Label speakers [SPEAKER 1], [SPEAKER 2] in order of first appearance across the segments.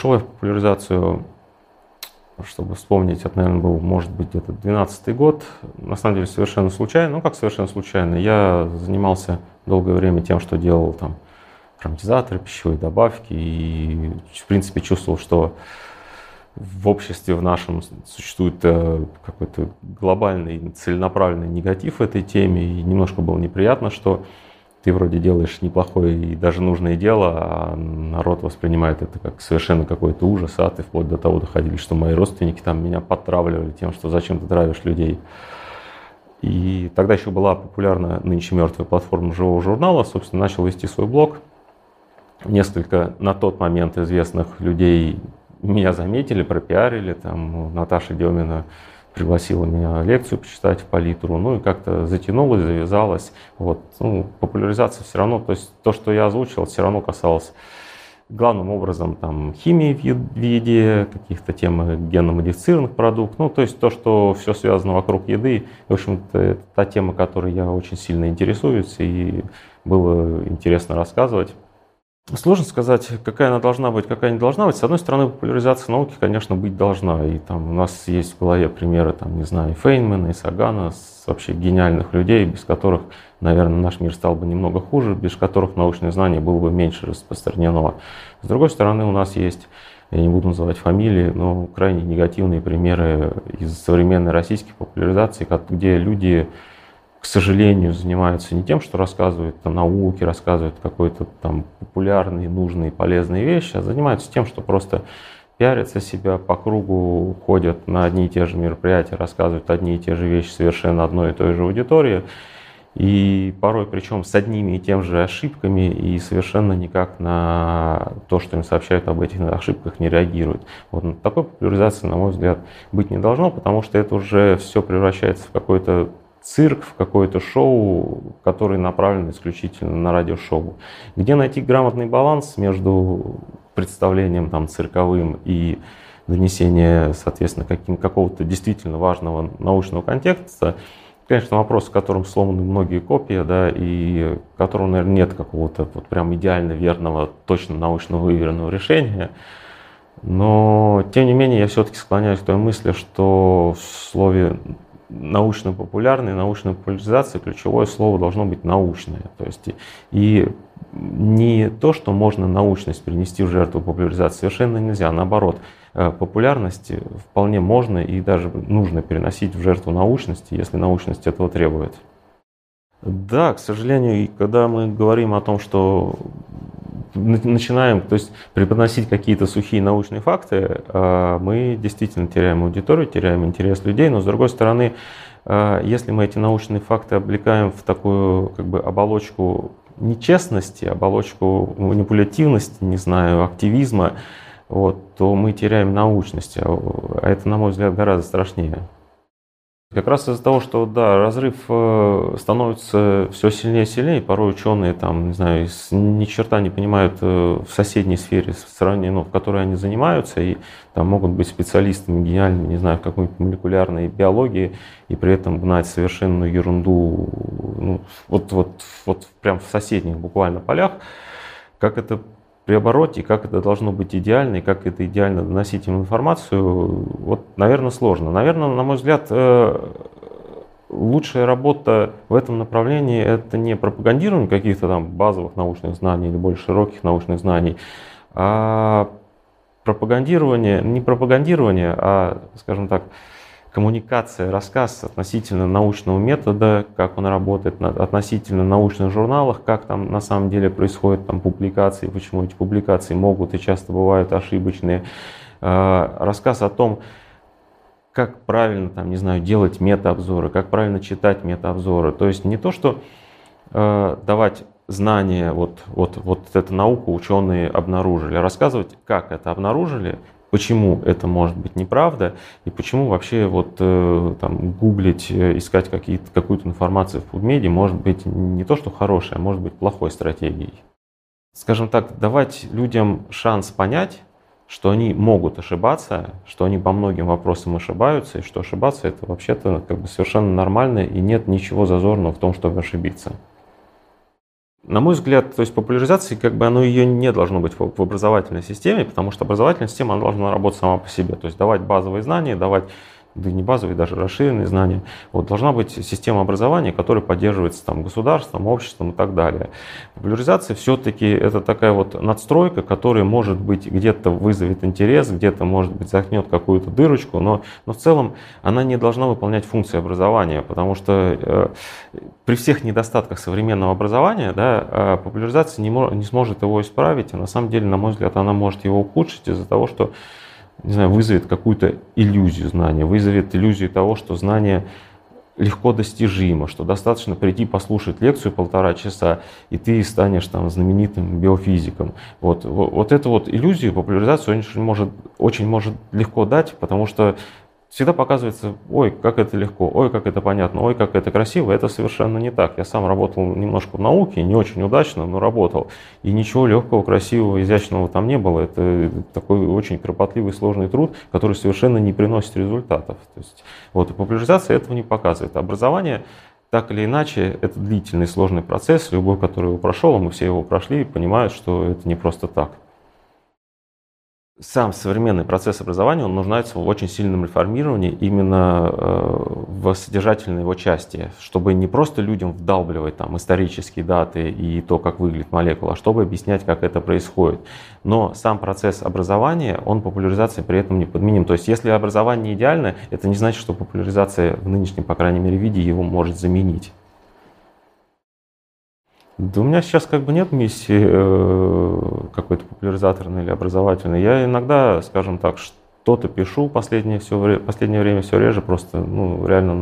[SPEAKER 1] пришел я в популяризацию, чтобы вспомнить, это, наверное, был, может быть, где-то 12 год. На самом деле, совершенно случайно. Ну, как совершенно случайно. Я занимался долгое время тем, что делал там ароматизаторы, пищевые добавки. И, в принципе, чувствовал, что в обществе в нашем существует э, какой-то глобальный целенаправленный негатив этой теме. И немножко было неприятно, что ты вроде делаешь неплохое и даже нужное дело, а народ воспринимает это как совершенно какой-то ужас, а ты вплоть до того доходили, что мои родственники там меня подтравливали тем, что зачем ты травишь людей. И тогда еще была популярна нынче мертвая платформа живого журнала, собственно, начал вести свой блог. Несколько на тот момент известных людей меня заметили, пропиарили, там Наташа Демина пригласила меня лекцию почитать в палитру, ну и как-то затянулось, завязалось. Вот, ну, популяризация все равно, то есть то, что я озвучил, все равно касалось главным образом там химии в еде, каких-то тем генно-модифицированных продуктов, ну то есть то, что все связано вокруг еды. В общем-то, это та тема, которой я очень сильно интересуюсь и было интересно рассказывать. Сложно сказать, какая она должна быть, какая не должна быть. С одной стороны, популяризация науки, конечно, быть должна. И там у нас есть в голове примеры, там, не знаю, и Фейнмана, и Сагана, вообще гениальных людей, без которых, наверное, наш мир стал бы немного хуже, без которых научное знание было бы меньше распространено. С другой стороны, у нас есть, я не буду называть фамилии, но крайне негативные примеры из современной российской популяризации, где люди к сожалению, занимаются не тем, что рассказывают о науке, рассказывают какой-то там популярные, нужные, полезные вещи, а занимаются тем, что просто пиарятся себя по кругу, ходят на одни и те же мероприятия, рассказывают одни и те же вещи совершенно одной и той же аудитории. И порой причем с одними и тем же ошибками и совершенно никак на то, что им сообщают об этих ошибках, не реагируют. Вот такой популяризации, на мой взгляд, быть не должно, потому что это уже все превращается в какой-то цирк, в какое-то шоу, которое направлено исключительно на радиошоу. Где найти грамотный баланс между представлением там, цирковым и донесение, соответственно, каким, какого-то действительно важного научного контекста, конечно, вопрос, с которым сломаны многие копии, да, и которого, наверное, нет какого-то вот прям идеально верного, точно научно выверенного решения. Но, тем не менее, я все-таки склоняюсь к той мысли, что в слове научно-популярной, научной популяризации ключевое слово должно быть научное. То есть и не то, что можно научность принести в жертву популяризации, совершенно нельзя. Наоборот, э, популярность вполне можно и даже нужно переносить в жертву научности, если научность этого требует. Да, к сожалению, когда мы говорим о том, что начинаем то есть, преподносить какие-то сухие научные факты, а, мы действительно теряем аудиторию, теряем интерес людей, но с другой стороны, а, если мы эти научные факты облекаем в такую как бы, оболочку нечестности, оболочку манипулятивности, не знаю, активизма, вот, то мы теряем научность. А это, на мой взгляд, гораздо страшнее. Как раз из-за того, что да, разрыв э, становится все сильнее и сильнее, порой ученые там, не знаю, ни черта не понимают э, в соседней сфере, в сравнении, ну, в которой они занимаются, и там могут быть специалистами гениальными, не знаю, в какой-нибудь молекулярной биологии, и при этом гнать совершенную ерунду, ну, вот, вот, вот прям в соседних буквально полях, как это при обороте, как это должно быть идеально, и как это идеально доносить им информацию, вот, наверное, сложно. Наверное, на мой взгляд, э, лучшая работа в этом направлении – это не пропагандирование каких-то там базовых научных знаний или более широких научных знаний, а пропагандирование, не пропагандирование, а, скажем так, коммуникация, рассказ относительно научного метода, как он работает, относительно научных журналов, как там на самом деле происходят там публикации, почему эти публикации могут и часто бывают ошибочные. А, рассказ о том, как правильно, там, не знаю, делать метаобзоры, как правильно читать метаобзоры. То есть не то, что э, давать знания, вот, вот, вот эта наука ученые обнаружили, а рассказывать, как это обнаружили, почему это может быть неправда и почему вообще вот э, там гуглить, э, искать какие-то, какую-то информацию в PubMed может быть не то, что хорошей, а может быть плохой стратегией. Скажем так, давать людям шанс понять, что они могут ошибаться, что они по многим вопросам ошибаются, и что ошибаться это вообще-то как бы совершенно нормально, и нет ничего зазорного в том, чтобы ошибиться. На мой взгляд, то есть популяризация, как бы оно ее не должно быть в образовательной системе, потому что образовательная система она должна работать сама по себе. То есть давать базовые знания, давать да не базовые, даже расширенные знания. Вот, должна быть система образования, которая поддерживается там, государством, обществом и так далее. Популяризация все-таки это такая вот надстройка, которая, может быть, где-то вызовет интерес, где-то, может быть, захнет какую-то дырочку, но, но в целом она не должна выполнять функции образования, потому что э, при всех недостатках современного образования да, э, популяризация не, не сможет его исправить, и на самом деле, на мой взгляд, она может его ухудшить из-за того, что не знаю, вызовет какую-то иллюзию знания, вызовет иллюзию того, что знание легко достижимо, что достаточно прийти послушать лекцию полтора часа, и ты станешь там знаменитым биофизиком. Вот, вот, эту вот иллюзию популяризацию очень может, очень может легко дать, потому что всегда показывается, ой, как это легко, ой, как это понятно, ой, как это красиво. Это совершенно не так. Я сам работал немножко в науке, не очень удачно, но работал. И ничего легкого, красивого, изящного там не было. Это такой очень кропотливый, сложный труд, который совершенно не приносит результатов. То есть, вот, популяризация этого не показывает. Образование так или иначе, это длительный, сложный процесс. Любой, который его прошел, а мы все его прошли, понимают, что это не просто так сам современный процесс образования, он нуждается в очень сильном реформировании именно э, в содержательной его части, чтобы не просто людям вдалбливать там исторические даты и то, как выглядит молекула, а чтобы объяснять, как это происходит. Но сам процесс образования, он популяризации при этом не подменим. То есть, если образование идеально, это не значит, что популяризация в нынешнем, по крайней мере, виде его может заменить. Да у меня сейчас как бы нет миссии э, какой-то популяризаторной или образовательной. Я иногда, скажем так, что-то пишу последнее, все, последнее время все реже, просто ну, реально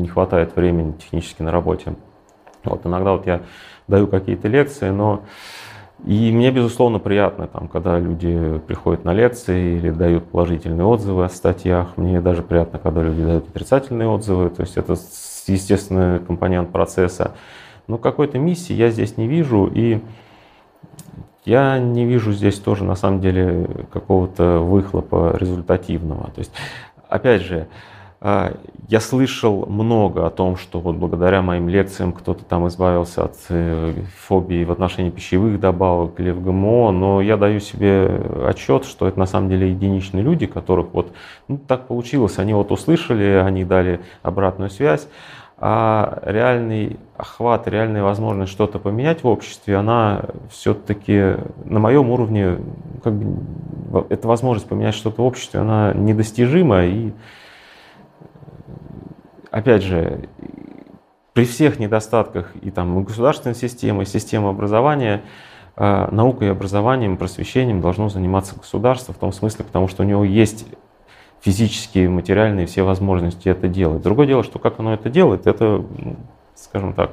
[SPEAKER 1] не хватает времени технически на работе. Вот иногда вот я даю какие-то лекции, но и мне, безусловно, приятно, там, когда люди приходят на лекции или дают положительные отзывы о статьях. Мне даже приятно, когда люди дают отрицательные отзывы. То есть это естественный компонент процесса. Но какой-то миссии я здесь не вижу, и я не вижу здесь тоже на самом деле какого-то выхлопа результативного. То есть, опять же, а, я слышал много о том, что вот благодаря моим лекциям кто-то там избавился от э, фобии в отношении пищевых добавок или в ГМО, но я даю себе отчет, что это на самом деле единичные люди, которых вот ну, так получилось, они вот услышали, они дали обратную связь, а реальный охват, реальная возможность что-то поменять в обществе, она все-таки на моем уровне, как бы, эта возможность поменять что-то в обществе, она недостижима. И, опять же, при всех недостатках и там государственной системы, и системы образования, а, наукой и образованием, просвещением должно заниматься государство в том смысле, потому что у него есть физические, материальные все возможности это делать. Другое дело, что как оно это делает, это, ну, скажем так,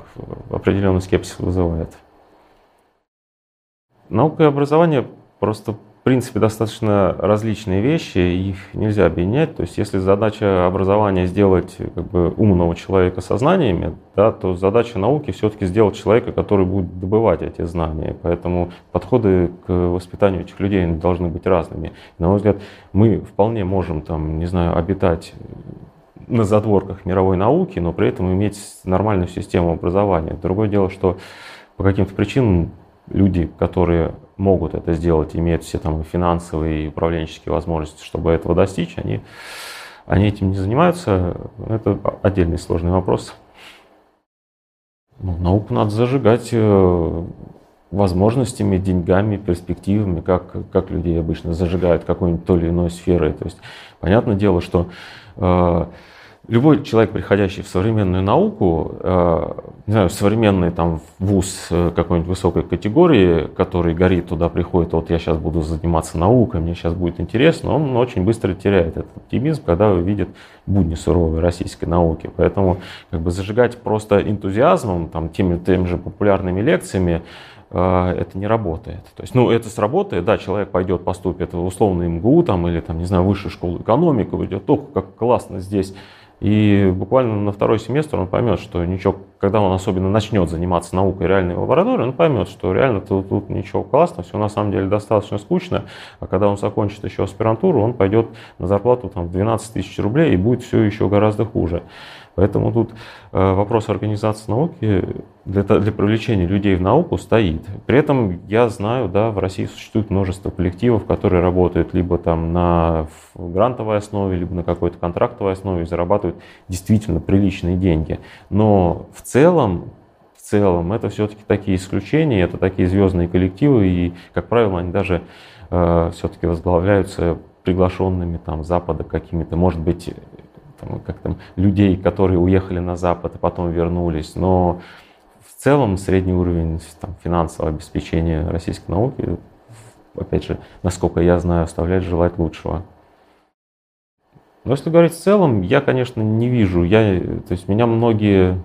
[SPEAKER 1] определенный скепсис вызывает. Наука и образование просто принципе, достаточно различные вещи, их нельзя объединять. То есть, если задача образования сделать как бы, умного человека со знаниями, да, то задача науки все-таки сделать человека, который будет добывать эти знания. Поэтому подходы к воспитанию этих людей должны быть разными. на мой взгляд, мы вполне можем, там, не знаю, обитать на задворках мировой науки, но при этом иметь нормальную систему образования. Другое дело, что по каким-то причинам люди, которые могут это сделать, имеют все там финансовые и управленческие возможности, чтобы этого достичь, они, они этим не занимаются. Это отдельный сложный вопрос. Ну, науку надо зажигать э, возможностями, деньгами, перспективами, как, как людей обычно зажигают какой-нибудь то или иной сферой. То есть, понятное дело, что э, любой человек, приходящий в современную науку, э, не знаю, современный там вуз э, какой-нибудь высокой категории, который горит туда, приходит, вот я сейчас буду заниматься наукой, мне сейчас будет интересно, он очень быстро теряет этот оптимизм, когда видит будни суровой российской науки. Поэтому как бы зажигать просто энтузиазмом, там, теми, теми же популярными лекциями, э, это не работает. То есть, ну, это сработает, да, человек пойдет, поступит в условный МГУ там, или, там, не знаю, высшую школу экономики, уйдет, ох, как классно здесь и буквально на второй семестр он поймет, что ничего когда он особенно начнет заниматься наукой реальной лаборатории, он поймет, что реально тут, тут ничего классного, все на самом деле достаточно скучно, а когда он закончит еще аспирантуру, он пойдет на зарплату там, в 12 тысяч рублей и будет все еще гораздо хуже. Поэтому тут э, вопрос организации науки для, для привлечения людей в науку стоит. При этом я знаю, да, в России существует множество коллективов, которые работают либо там на грантовой основе, либо на какой-то контрактовой основе и зарабатывают действительно приличные деньги. Но в целом в целом это все-таки такие исключения, это такие звездные коллективы, и, как правило, они даже э, все-таки возглавляются приглашенными там Запада какими-то, может быть, там, как там, людей, которые уехали на Запад и потом вернулись. Но в целом средний уровень там, финансового обеспечения российской науки, опять же, насколько я знаю, оставляет желать лучшего. Но если говорить в целом, я, конечно, не вижу. Я, то есть меня многие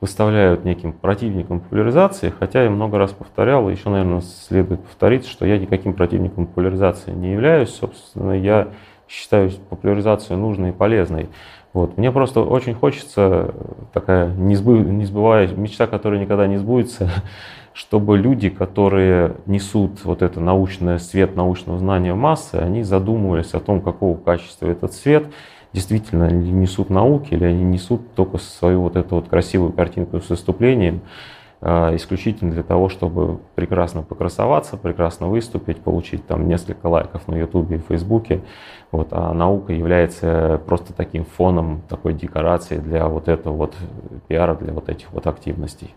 [SPEAKER 1] выставляют неким противником популяризации, хотя я много раз повторял, и еще, наверное, следует повторить, что я никаким противником популяризации не являюсь. Собственно, я считаю популяризацию нужной и полезной. Вот. Мне просто очень хочется, такая несбы, несбывая, мечта, которая никогда не сбудется, чтобы люди, которые несут вот это научное, свет научного знания массы, они задумывались о том, какого качества этот свет, действительно ли несут науки, или они несут только свою вот эту вот красивую картинку с выступлением, исключительно для того, чтобы прекрасно покрасоваться, прекрасно выступить, получить там несколько лайков на Ютубе и Фейсбуке. Вот, а наука является просто таким фоном, такой декорацией для вот этого вот пиара, для вот этих вот активностей.